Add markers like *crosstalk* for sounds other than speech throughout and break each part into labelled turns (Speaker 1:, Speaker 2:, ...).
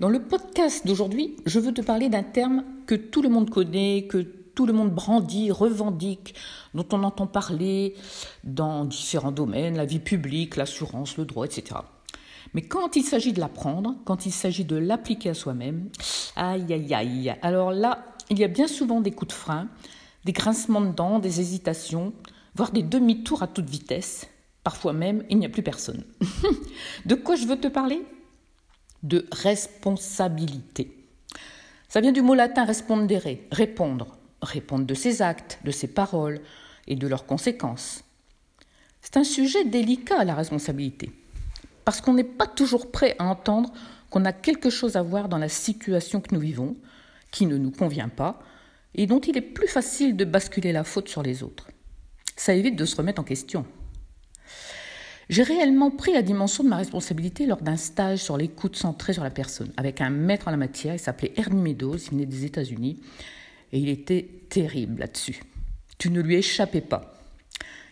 Speaker 1: Dans le podcast d'aujourd'hui, je veux te parler d'un terme que tout le monde connaît, que tout le monde brandit, revendique, dont on entend parler dans différents domaines, la vie publique, l'assurance, le droit, etc. Mais quand il s'agit de l'apprendre, quand il s'agit de l'appliquer à soi-même, aïe aïe aïe, alors là, il y a bien souvent des coups de frein, des grincements de dents, des hésitations, voire des demi-tours à toute vitesse. Parfois même, il n'y a plus personne. *laughs* de quoi je veux te parler? De responsabilité. Ça vient du mot latin respondere, répondre, répondre de ses actes, de ses paroles et de leurs conséquences. C'est un sujet délicat, la responsabilité, parce qu'on n'est pas toujours prêt à entendre qu'on a quelque chose à voir dans la situation que nous vivons, qui ne nous convient pas, et dont il est plus facile de basculer la faute sur les autres. Ça évite de se remettre en question. J'ai réellement pris la dimension de ma responsabilité lors d'un stage sur l'écoute centrée sur la personne, avec un maître en la matière, il s'appelait Ernie Meadows, il venait des États-Unis, et il était terrible là-dessus. Tu ne lui échappais pas.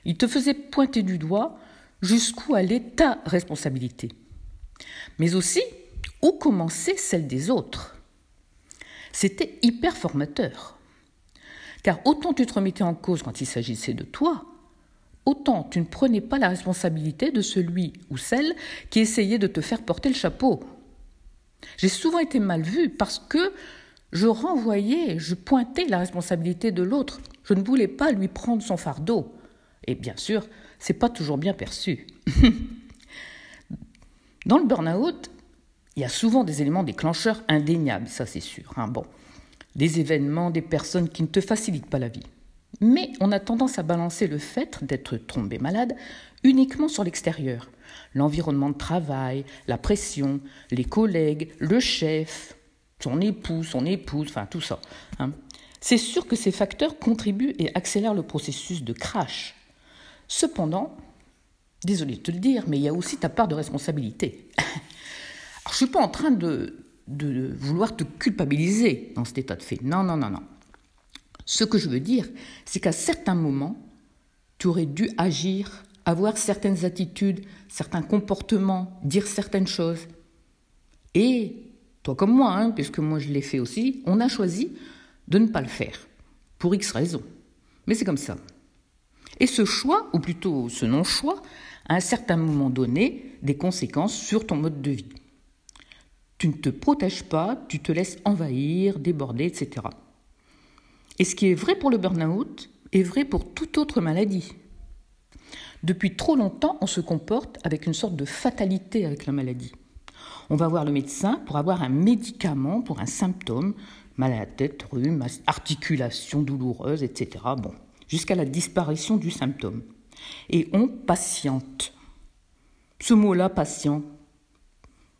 Speaker 1: Il te faisait pointer du doigt jusqu'où allait ta responsabilité, mais aussi où commençait celle des autres. C'était hyper formateur. Car autant tu te remettais en cause quand il s'agissait de toi, autant tu ne prenais pas la responsabilité de celui ou celle qui essayait de te faire porter le chapeau. J'ai souvent été mal vue parce que je renvoyais, je pointais la responsabilité de l'autre. Je ne voulais pas lui prendre son fardeau. Et bien sûr, c'est pas toujours bien perçu. *laughs* Dans le burn-out, il y a souvent des éléments déclencheurs indéniables, ça c'est sûr. Hein. Bon, des événements, des personnes qui ne te facilitent pas la vie. Mais on a tendance à balancer le fait d'être tombé malade uniquement sur l'extérieur. L'environnement de travail, la pression, les collègues, le chef, son époux, son épouse, enfin tout ça. Hein. C'est sûr que ces facteurs contribuent et accélèrent le processus de crash. Cependant, désolé de te le dire, mais il y a aussi ta part de responsabilité. je ne suis pas en train de, de vouloir te culpabiliser dans cet état de fait. Non, non, non, non. Ce que je veux dire, c'est qu'à certains moments, tu aurais dû agir, avoir certaines attitudes, certains comportements, dire certaines choses. Et toi comme moi, hein, puisque moi je l'ai fait aussi, on a choisi de ne pas le faire, pour X raisons. Mais c'est comme ça. Et ce choix, ou plutôt ce non-choix, à un certain moment donné, des conséquences sur ton mode de vie. Tu ne te protèges pas, tu te laisses envahir, déborder, etc. Et ce qui est vrai pour le burn-out est vrai pour toute autre maladie. Depuis trop longtemps, on se comporte avec une sorte de fatalité avec la maladie. On va voir le médecin pour avoir un médicament pour un symptôme, mal à la tête, rhume, articulation douloureuse, etc. Bon, jusqu'à la disparition du symptôme. Et on patiente. Ce mot-là, patient,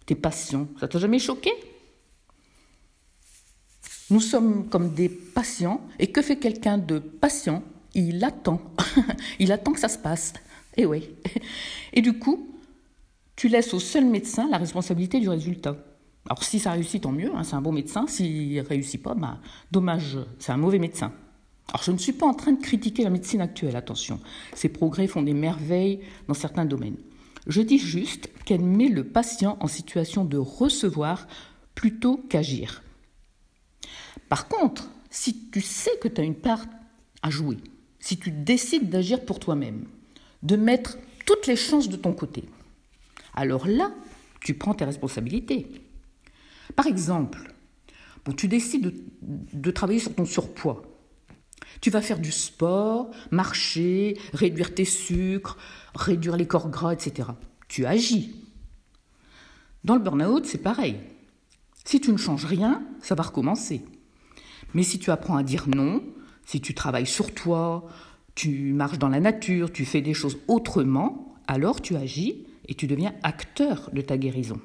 Speaker 1: t'es patient, ça t'a jamais choqué? Nous sommes comme des patients, et que fait quelqu'un de patient? Il attend. *laughs* Il attend que ça se passe. Et eh oui. Et du coup, tu laisses au seul médecin la responsabilité du résultat. Alors si ça réussit, tant mieux, hein, c'est un bon médecin. S'il ne réussit pas, bah, dommage, c'est un mauvais médecin. Alors je ne suis pas en train de critiquer la médecine actuelle, attention. Ces progrès font des merveilles dans certains domaines. Je dis juste qu'elle met le patient en situation de recevoir plutôt qu'agir. Par contre, si tu sais que tu as une part à jouer, si tu décides d'agir pour toi-même, de mettre toutes les chances de ton côté, alors là, tu prends tes responsabilités. Par exemple, bon, tu décides de, de travailler sur ton surpoids. Tu vas faire du sport, marcher, réduire tes sucres, réduire les corps gras, etc. Tu agis. Dans le burn-out, c'est pareil. Si tu ne changes rien, ça va recommencer. Mais si tu apprends à dire non, si tu travailles sur toi, tu marches dans la nature, tu fais des choses autrement, alors tu agis et tu deviens acteur de ta guérison.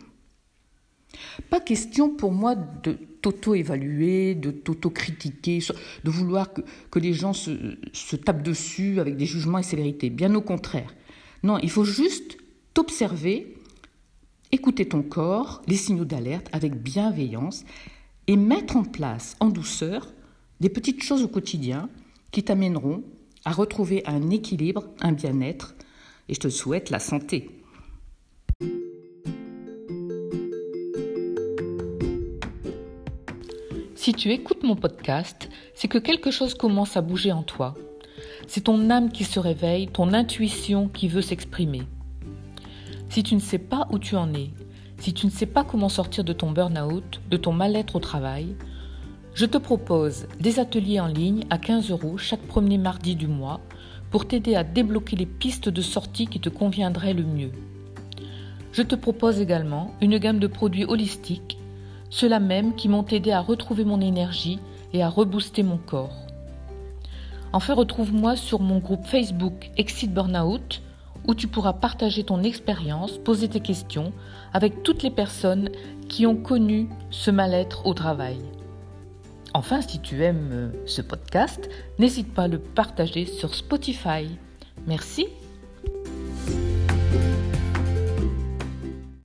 Speaker 1: Pas question pour moi de t'auto-évaluer, de t'auto-critiquer, de vouloir que, les gens se, se, tapent dessus avec des jugements et célérité. Bien au contraire. Non, il faut juste t'observer, écouter ton corps, les signaux d'alerte avec bienveillance et mettre en place en douceur des petites choses au quotidien qui t'amèneront à retrouver un équilibre, un bien-être, et je te souhaite la santé. Si tu écoutes mon podcast, c'est que quelque chose commence à bouger en toi. C'est ton âme qui se réveille, ton intuition qui veut s'exprimer. Si tu ne sais pas où tu en es, si tu ne sais pas comment sortir de ton burn-out, de ton mal-être au travail, je te propose des ateliers en ligne à 15 euros chaque premier mardi du mois pour t'aider à débloquer les pistes de sortie qui te conviendraient le mieux. Je te propose également une gamme de produits holistiques ceux-là même qui m'ont aidé à retrouver mon énergie et à rebooster mon corps. Enfin, retrouve-moi sur mon groupe Facebook Exit Burnout où tu pourras partager ton expérience, poser tes questions avec toutes les personnes qui ont connu ce mal-être au travail. Enfin, si tu aimes ce podcast, n'hésite pas à le partager sur Spotify. Merci